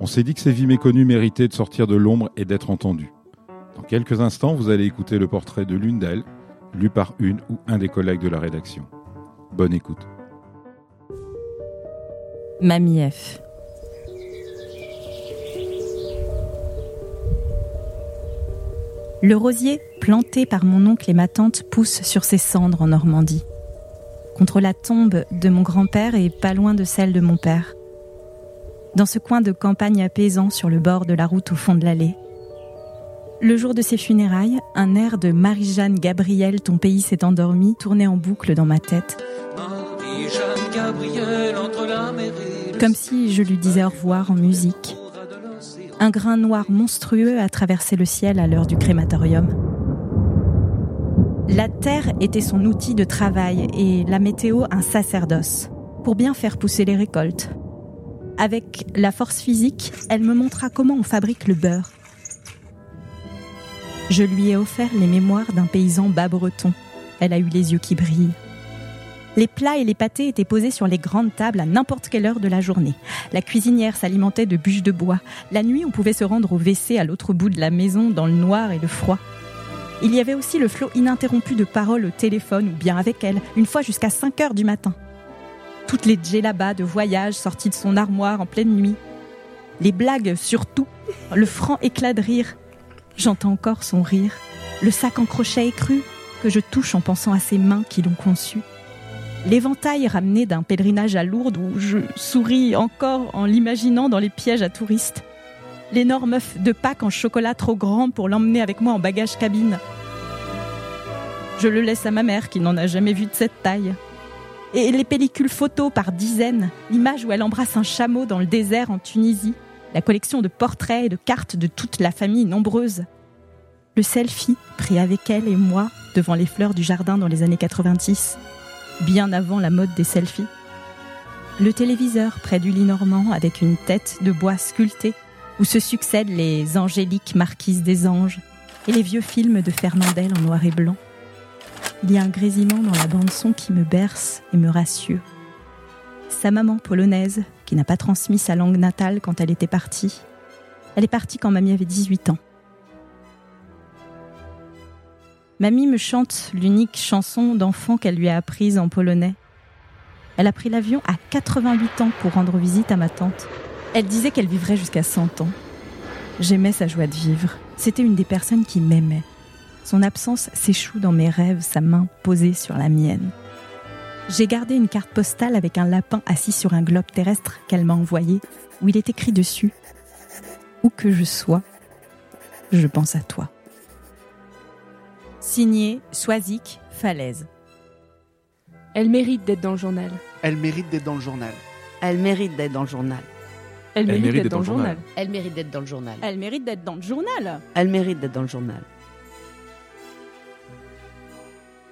On s'est dit que ces vies méconnues méritaient de sortir de l'ombre et d'être entendues. Dans quelques instants, vous allez écouter le portrait de l'une d'elles, lu par une ou un des collègues de la rédaction. Bonne écoute. Mamie F. Le rosier, planté par mon oncle et ma tante, pousse sur ses cendres en Normandie. Contre la tombe de mon grand-père et pas loin de celle de mon père. Dans ce coin de campagne apaisant sur le bord de la route au fond de l'allée. Le jour de ses funérailles, un air de Marie-Jeanne Gabriel, ton pays s'est endormi, tournait en boucle dans ma tête. Comme si je lui disais au revoir en musique. Un grain noir monstrueux a traversé le ciel à l'heure du crématorium. La terre était son outil de travail et la météo un sacerdoce, pour bien faire pousser les récoltes. Avec la force physique, elle me montra comment on fabrique le beurre. Je lui ai offert les mémoires d'un paysan bas breton. Elle a eu les yeux qui brillent. Les plats et les pâtés étaient posés sur les grandes tables à n'importe quelle heure de la journée. La cuisinière s'alimentait de bûches de bois. La nuit, on pouvait se rendre au WC à l'autre bout de la maison dans le noir et le froid. Il y avait aussi le flot ininterrompu de paroles au téléphone ou bien avec elle, une fois jusqu'à 5 heures du matin. Toutes les djellabas de voyage sorties de son armoire en pleine nuit. Les blagues surtout, le franc éclat de rire. J'entends encore son rire, le sac en crochet écru que je touche en pensant à ses mains qui l'ont conçu l'éventail ramené d'un pèlerinage à Lourdes où je souris encore en l'imaginant dans les pièges à touristes, l'énorme œuf de Pâques en chocolat trop grand pour l'emmener avec moi en bagage cabine. Je le laisse à ma mère qui n'en a jamais vu de cette taille. Et les pellicules photos par dizaines, l'image où elle embrasse un chameau dans le désert en Tunisie, la collection de portraits et de cartes de toute la famille nombreuse. Le selfie pris avec elle et moi devant les fleurs du jardin dans les années 90 bien avant la mode des selfies. Le téléviseur près du lit normand avec une tête de bois sculptée où se succèdent les angéliques marquises des anges et les vieux films de Fernandel en noir et blanc. Il y a un grésillement dans la bande-son qui me berce et me rassure. Sa maman polonaise, qui n'a pas transmis sa langue natale quand elle était partie. Elle est partie quand mamie avait 18 ans. Mamie me chante l'unique chanson d'enfant qu'elle lui a apprise en polonais. Elle a pris l'avion à 88 ans pour rendre visite à ma tante. Elle disait qu'elle vivrait jusqu'à 100 ans. J'aimais sa joie de vivre. C'était une des personnes qui m'aimait. Son absence s'échoue dans mes rêves, sa main posée sur la mienne. J'ai gardé une carte postale avec un lapin assis sur un globe terrestre qu'elle m'a envoyé, où il est écrit dessus Où que je sois, je pense à toi. Signé Soisic Falaise. Elle mérite d'être dans le journal. Elle mérite d'être dans le journal. Elle mérite d'être dans le journal. Elle mérite d'être dans le journal. Elle mérite d'être dans le journal. Elle mérite d'être dans le journal. Elle mérite d'être dans le journal.